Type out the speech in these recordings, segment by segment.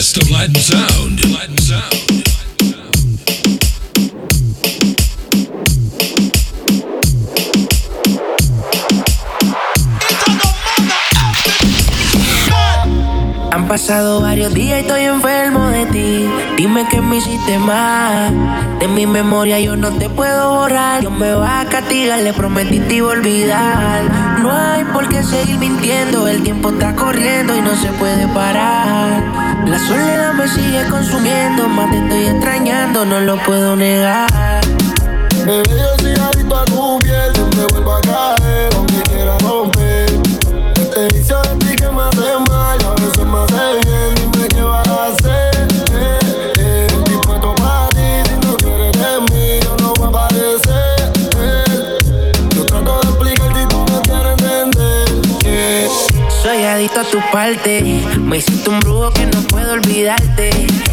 best of Latin sound. Light sound. Pasado varios días y estoy enfermo de ti. Dime que me hiciste mal. De mi memoria yo no te puedo borrar. Yo me va a castigar, le prometí te iba a olvidar. No hay por qué seguir mintiendo. El tiempo está corriendo y no se puede parar. La soledad me sigue consumiendo. Más te estoy extrañando, no lo puedo negar. Bebé, yo soy adicto a tu piel. Siempre vuelvo a caer, adicto a tu parte. Me hiciste un brujo que no puedo olvidarte.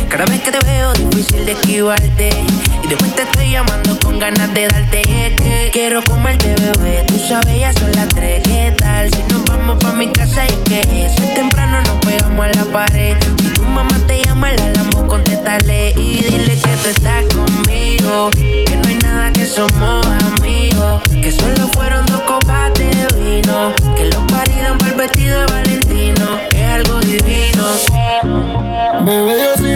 Cada vez que te veo, difícil de esquivarte. Y después te estoy llamando con ganas de darte. Que quiero comerte, bebé. Tú sabes, ya son las tres. ¿Qué tal? Si nos vamos pa' mi casa y que es temprano, nos pegamos a la pared. Si tu mamá te llama, la llamo, contéstale. Y dile que tú estás conmigo. Que no hay nada que somos amigos. Que solo fueron dos copas de vino. Que los vestido de Valentino. Es algo divino. Bebé, yo soy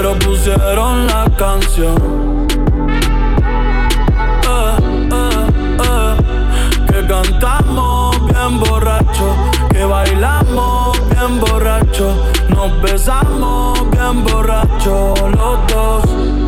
Pero pusieron la canción. Eh, eh, eh, que cantamos bien borracho, que bailamos bien borracho, nos besamos bien borracho los dos.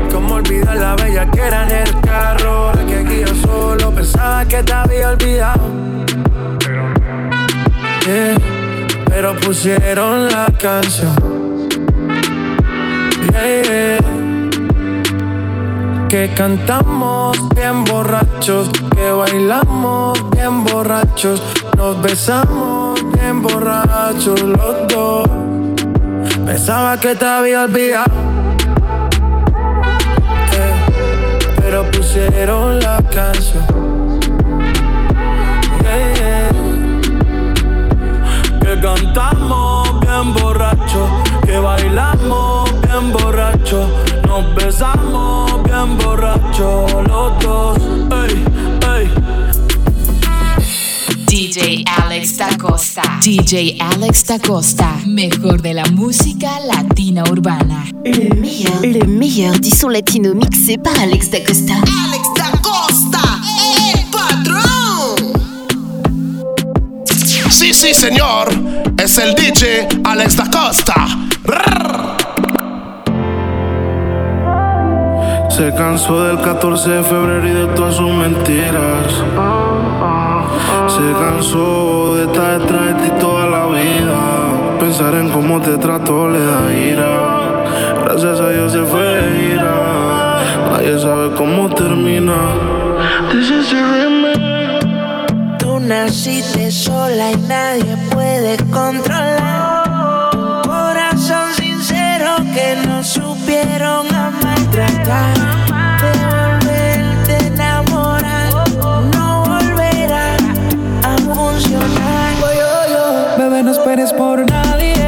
Como olvidar la bella que era en el carro. La que guía solo pensaba que te había olvidado. Pero pusieron la canción. Que cantamos bien borrachos, que bailamos bien borrachos, nos besamos bien borrachos los dos. Pensaba que te había olvidado, pusieron la canción. Que cantamos bien borracho, que bailamos bien borracho, nos besamos bien borracho los dos. DJ Alex Da Costa. DJ Alex da Costa, mejor de la música latina urbana. Le meilleur, le meilleur du son latino mixé par Alex da Costa. Alex da Costa, el patrón. Sí, sí, señor. Es el DJ Alex da Costa. Se cansó del 14 de febrero y de todas sus mentiras. Se cansó de estar Pensar en cómo te trato le da ira. Gracias a Dios se fue de ira. Nadie sabe cómo termina. This is. Tú naciste sola y nadie puede controlar. Corazón sincero que no supieron amar. Tratar esperes por nadie.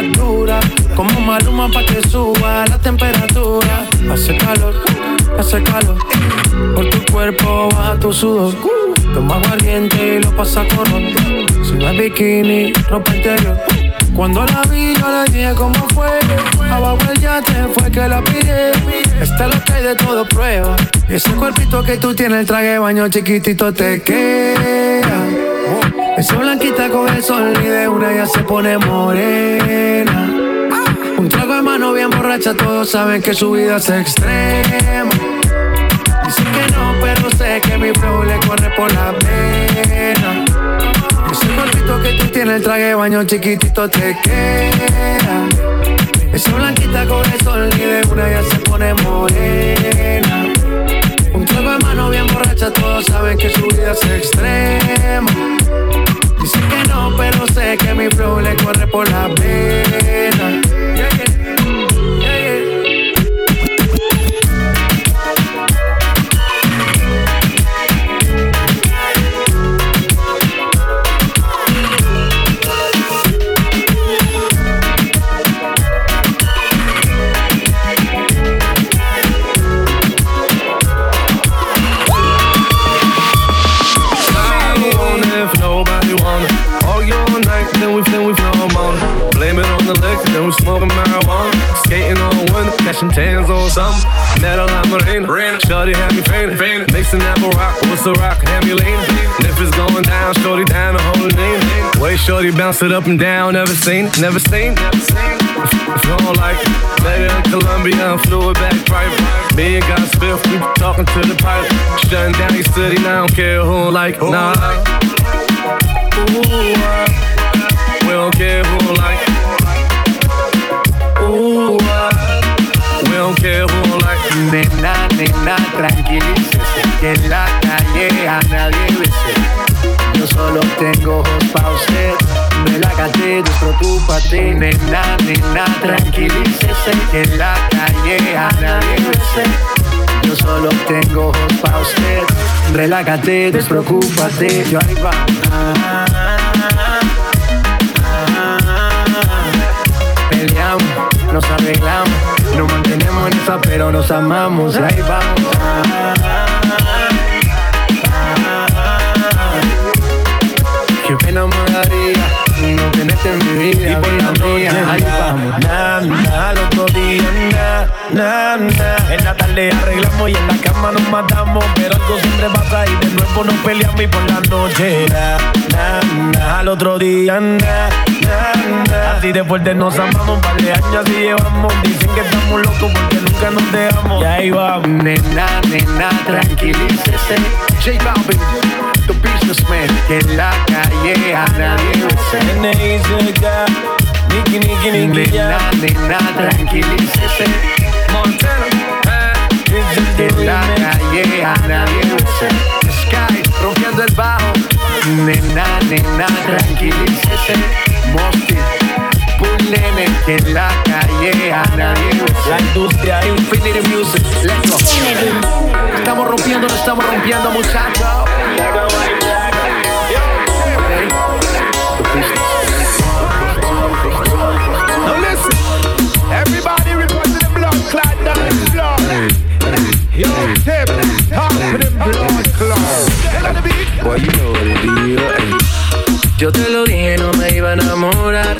Estás dura, como maluma pa' que suba la temperatura. Hace calor, hace calor. Por tu cuerpo baja tu sudor. Toma aguardiente y lo pasa con. Si no es bikini, ropa interior. Cuando la vi, yo le dije cómo fue. Abajo el yate fue que la pide. Está lo que hay de todo prueba. Ese cuerpito que tú tienes, el traje baño chiquitito te queda. Esa blanquita con el sol y de una ya se pone morena. Un trago de mano bien borracha, todos saben que su vida es extrema. Dicen que no, pero sé que mi flow le corre por la vena. Ese cuerpito que tú tienes, el traje de baño chiquitito te queda. Esa blanquita con el sol y de una ya se pone morena. Un trago de mano bien borracha, todos saben que su vida es extrema. Que mi flow le corre por la vena. Marina, shorty had me fainting. Mixing that rock, what's the rock, had me leaning. And if it's going down, shorty down the whole name. Way shorty bounce it up and down, never seen, it, never seen. If you don't like later in Colombia, flew it back private. Me and God Spiff, we talking to the pilot. Shutting down your city, now I don't care who like. Nah. Ooh, uh, we don't care who like Nena, tranquilícese Que en la calle a nadie bese Yo solo tengo ojos pa' usted. Relájate, despreocúpate, nena, nena, tranquilícese que en la calle a nadie bese. Yo solo tengo ojos pa' usted. Relájate, despreocúpate, yo ahí va. Peleamos, nos arreglamos, nos mantenemos en esa, pero nos amamos, ahí vamos. que me enamoraría no tenerte en mi vida, y por la mía, ahí vamos. Na, na, al otro día, na, na, na. En la tarde arreglamos y en la cama nos matamos, pero algo siempre pasa y de nuevo nos peleamos y por la noche, na, na, na. Al otro día, na, na, na. Así de fuerte nos amamos, un par de años así llevamos. Dicen que estamos locos porque nunca nos dejamos. Y ahí vamos, nena, nena, tranquilícese. J Balvin, the businessman, que en la calle a nadie Niki, Niki, Niki, ya. Nena, tranquilícese. Montana, eh. En la calle a nadie Sky, rompiendo el bajo. Nena, nena, tranquilícese. Mosty, Bull nene, que en la calle a nadie La industria Infinity Music, let's go. Estamos rompiendo, no estamos rompiendo, muchachos. Now listen, everybody report to the blood clot down the floor. Yo, tip, top of the blood clot. Get on the beat. Boy, you know what it is. Yo te lo dije, no me iba a enamorar.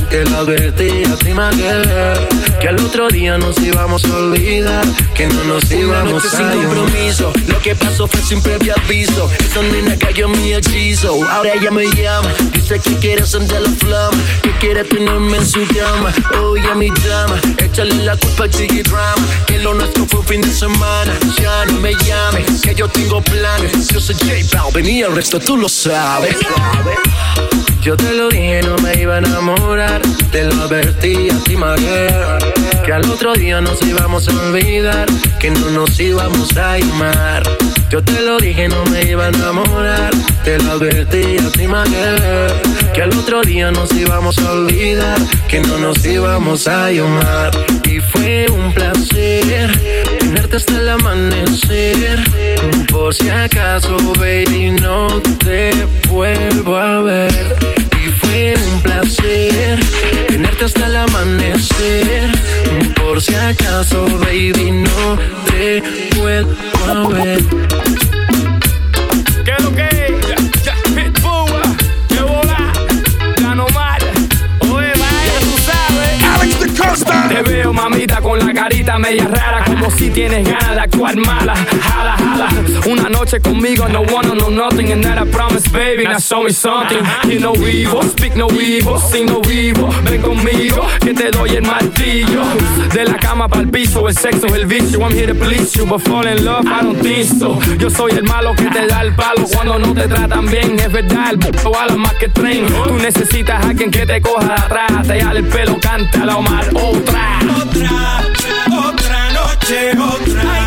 Te lo advertí a ti. Que al otro día nos íbamos a olvidar. Que no nos íbamos a sin compromiso. Lo que pasó fue sin previo aviso. Esa nena cayó en mi hechizo. Ahora ella me llama. Dice que quiere sentir la flama. Que quiere tenerme en su cama. Oye, mi dama. Échale la culpa al Chiggy Drama. Que lo nuestro fue un fin de semana. Ya no me llames, que yo tengo planes. Yo soy J Balvin y el resto tú lo sabes. Yo te lo dije, no me iba a enamorar. Te lo advertí a ti, María. Que al otro día nos íbamos a olvidar. Que no nos íbamos a llamar. Yo te lo dije, no me iba a enamorar. Te lo advertí a ti, María. Que al otro día nos íbamos a olvidar. Que no nos íbamos a llamar. Y fue un placer tenerte hasta el amanecer. Por si acaso, baby, no te vuelvo a ver. Y fue un placer tenerte hasta el amanecer. Por si acaso, baby, no te vuelvo a ver. ¿Qué es lo que es? Ya, Pitbull, que bola, gano mal. Oye, vaya, tú sabes. Alex the Costa. Te veo, mamita, con la carita media si tienes ganas de actuar mala. Jala, jala. Una noche conmigo, no wanna know nothing, and that I promise, baby. Now show me something. You no vivo, speak no vivo, sin no vivo. Ven conmigo, que te doy el martillo. De la cama para el piso, el sexo es el vicio. I'm here to please you, but fall in love, I don't think so. Yo soy el malo que te da el palo cuando no te tratan bien. Es verdad, el a más que tren. Tú necesitas a alguien que te coja de atrás, te jale el pelo, canta la Omar. Otra, otra noche, otra.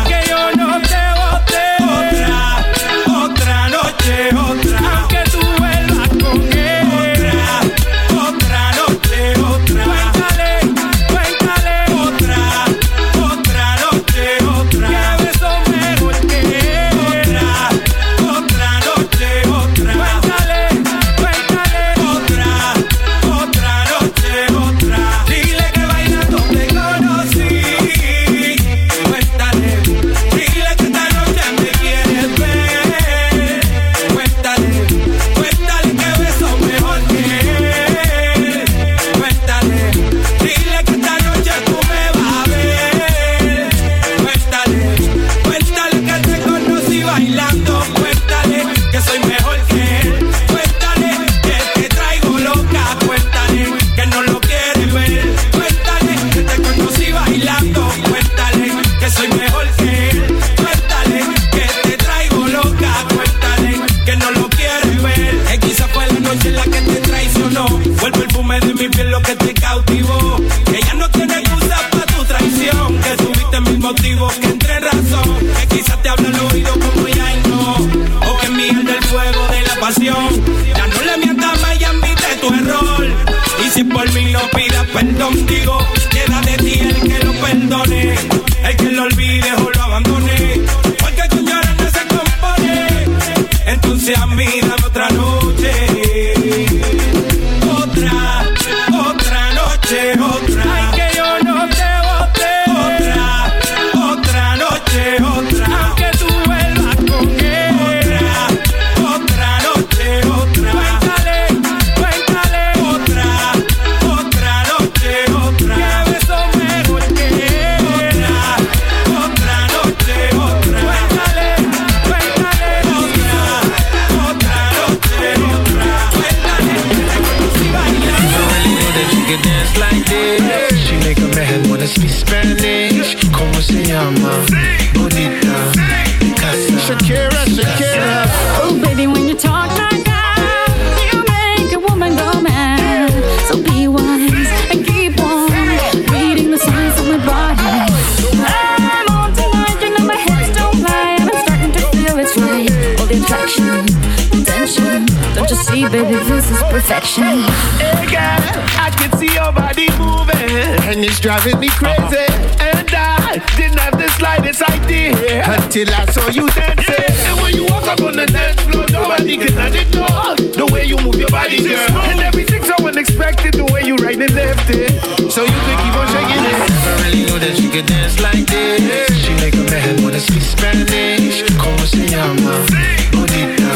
It's driving me crazy. And I didn't have the slightest idea until I saw you dancing. And when you walk up on the dance floor, nobody can ignore the way you move your body, girl. And everything's so unexpected, the way you right and left it. So you can keep on shaking it. Never really knew that she could dance like this. She make a man wanna speak Spanish. Como se llama? Bonita.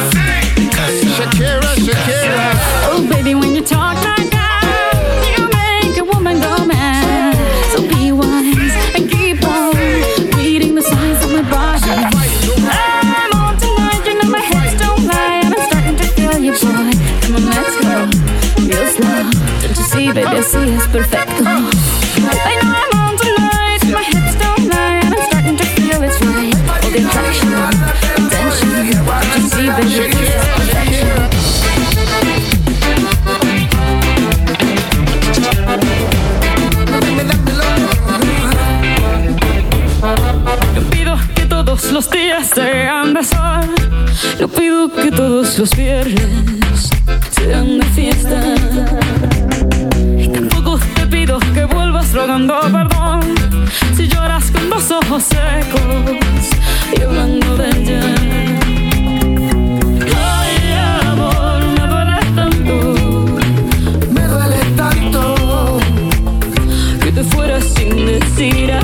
Casa. Shakira, Shakira. Oh, baby, when you see, baby, I see it's perfecto. I know I'm on tonight, my hips don't lie, and I'm starting to feel it's right. All the attraction, the tension. Don't you see, baby. Yo pido que todos los días sean de sol. Yo pido que todos los viernes sean de fiesta. Perdón. Si lloras con los ojos secos y hablando de ella. Ay, amor, me duele tanto. Me duele tanto que te fueras sin decir a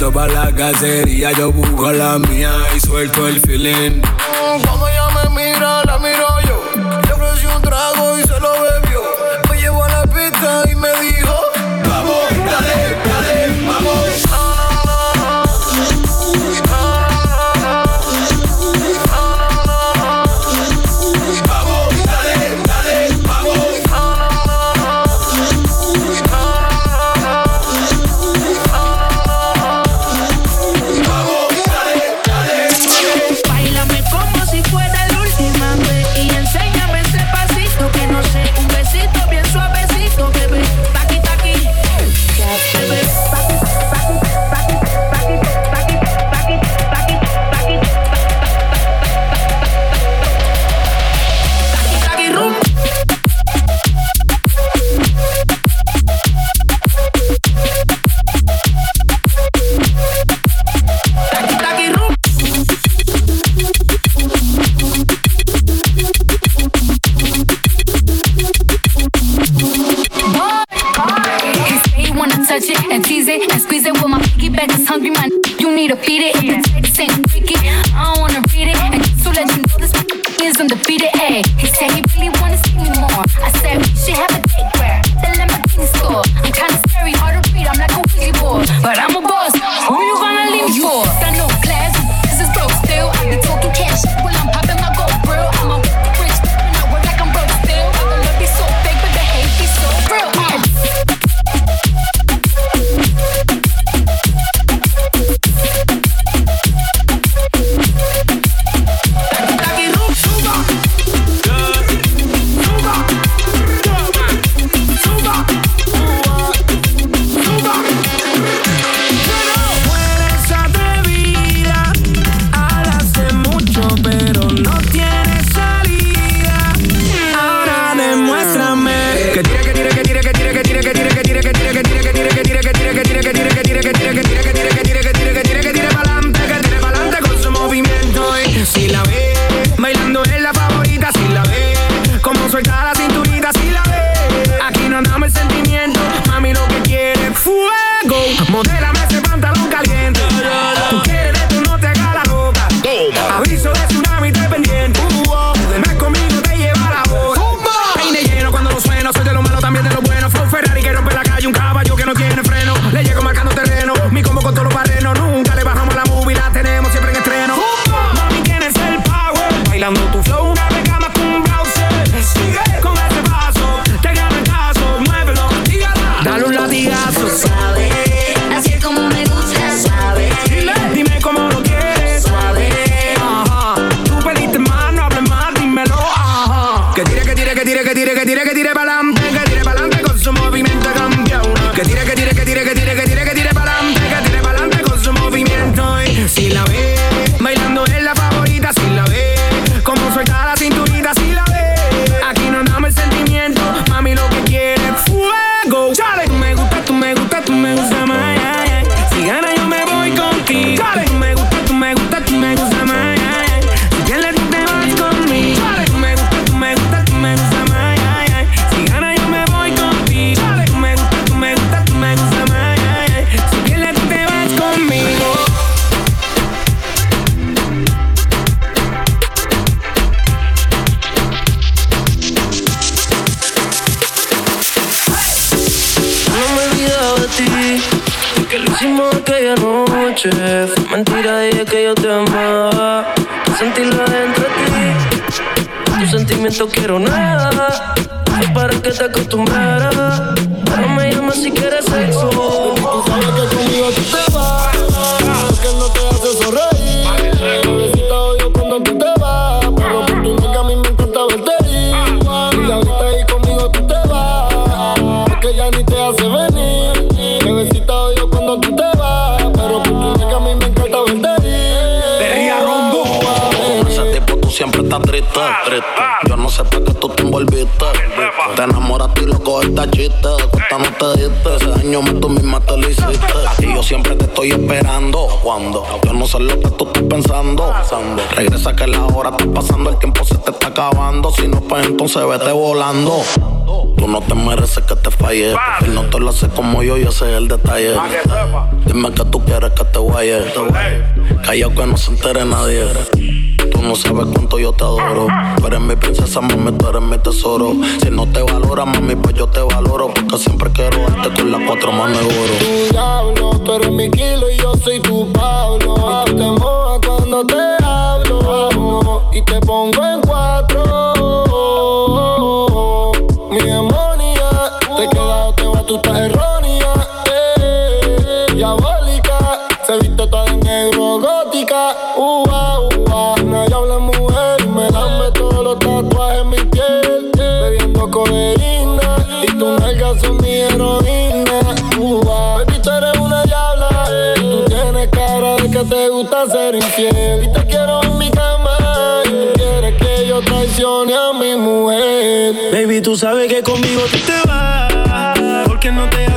Salto pa' la cacería, yo busco la mía y suelto el filín. Sentimientos quiero nada. Para que te acostumbraras. No me llamas si quieres sexo. Tú sabes que conmigo tú te vas, porque no te hace sonreír. Bebecita odio cuando tú te vas, pero por tu nega a mí me encanta verte ir. Y ahorita ahí conmigo tú te vas, porque ya ni te hace venir. Bebecita odio cuando tú te vas, pero por tu nega a mí me encanta verte ir. Perría rondo. Ese tipo tú siempre estás triste, triste. Para qué tú te envolviste. Te enamoraste y loco esta chiste. Cuesta no te diste. Ese daño tú misma te lo hiciste. Y yo siempre te estoy esperando. Cuando yo no sé lo que tú estás pensando. Regresa que la hora está pasando. El tiempo se te está acabando. Si no, pues entonces vete volando. Tú no te mereces que te falle. Él no te lo hace como yo y ese es el detalle. Dime que tú quieres que te guaye. Callao que no se entere nadie. Tú no sabes cuánto yo te adoro. Tú eres mi princesa, mami, tú eres mi tesoro. Si no te valora, mami, pues yo te valoro. Porque siempre quiero darte con las cuatro manos de oro. Tu diablo, tú eres mi kilo y yo soy tu Pablo. Tú te mojas cuando te hablo y te pongo en cuatro. Mi demonia, te queda o te va, tú estás errónea. Eh, diabólica, se viste toda de negro, gótica. Ua, ua, nadie habla mujer y me lame todos los tatuajes en mi piel. Bebiendo codeína y tus nalgas son mi heroína. Ua, baby, tú eres una diabla y tú tienes cara de que te gusta ser infiel. Y te quiero en mi cama y tú quieres que yo traicione a mi mujer. Baby, tú sabes que conmigo tú te vas. Porque no te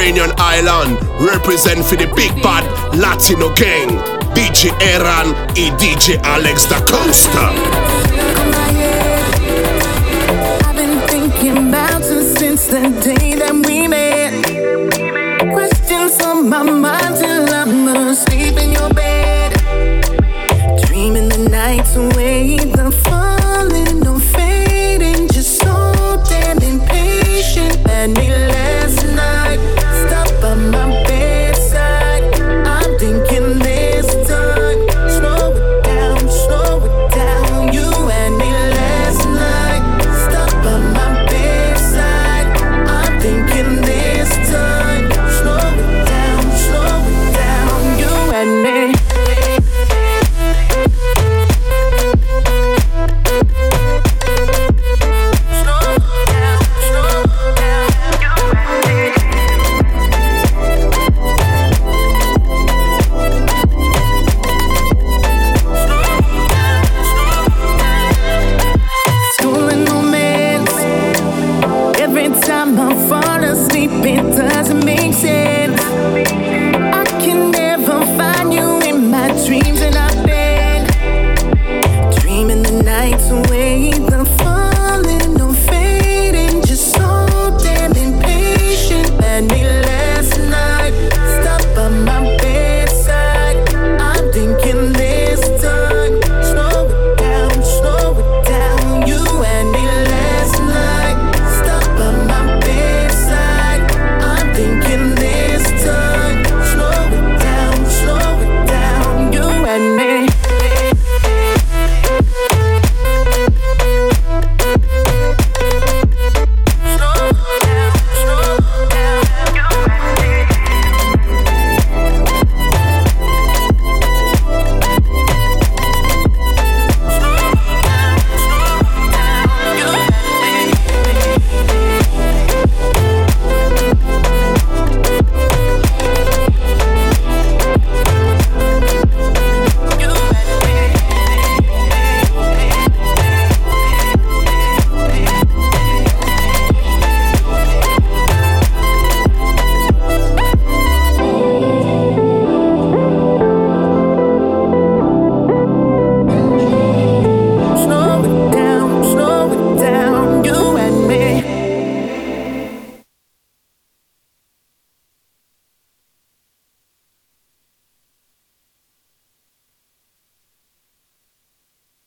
Reunion Island. Represent for the big bad Latino gang. DJ Eran y DJ Alex da Costa. I've been thinking about you since the day that we met. Questions on my mind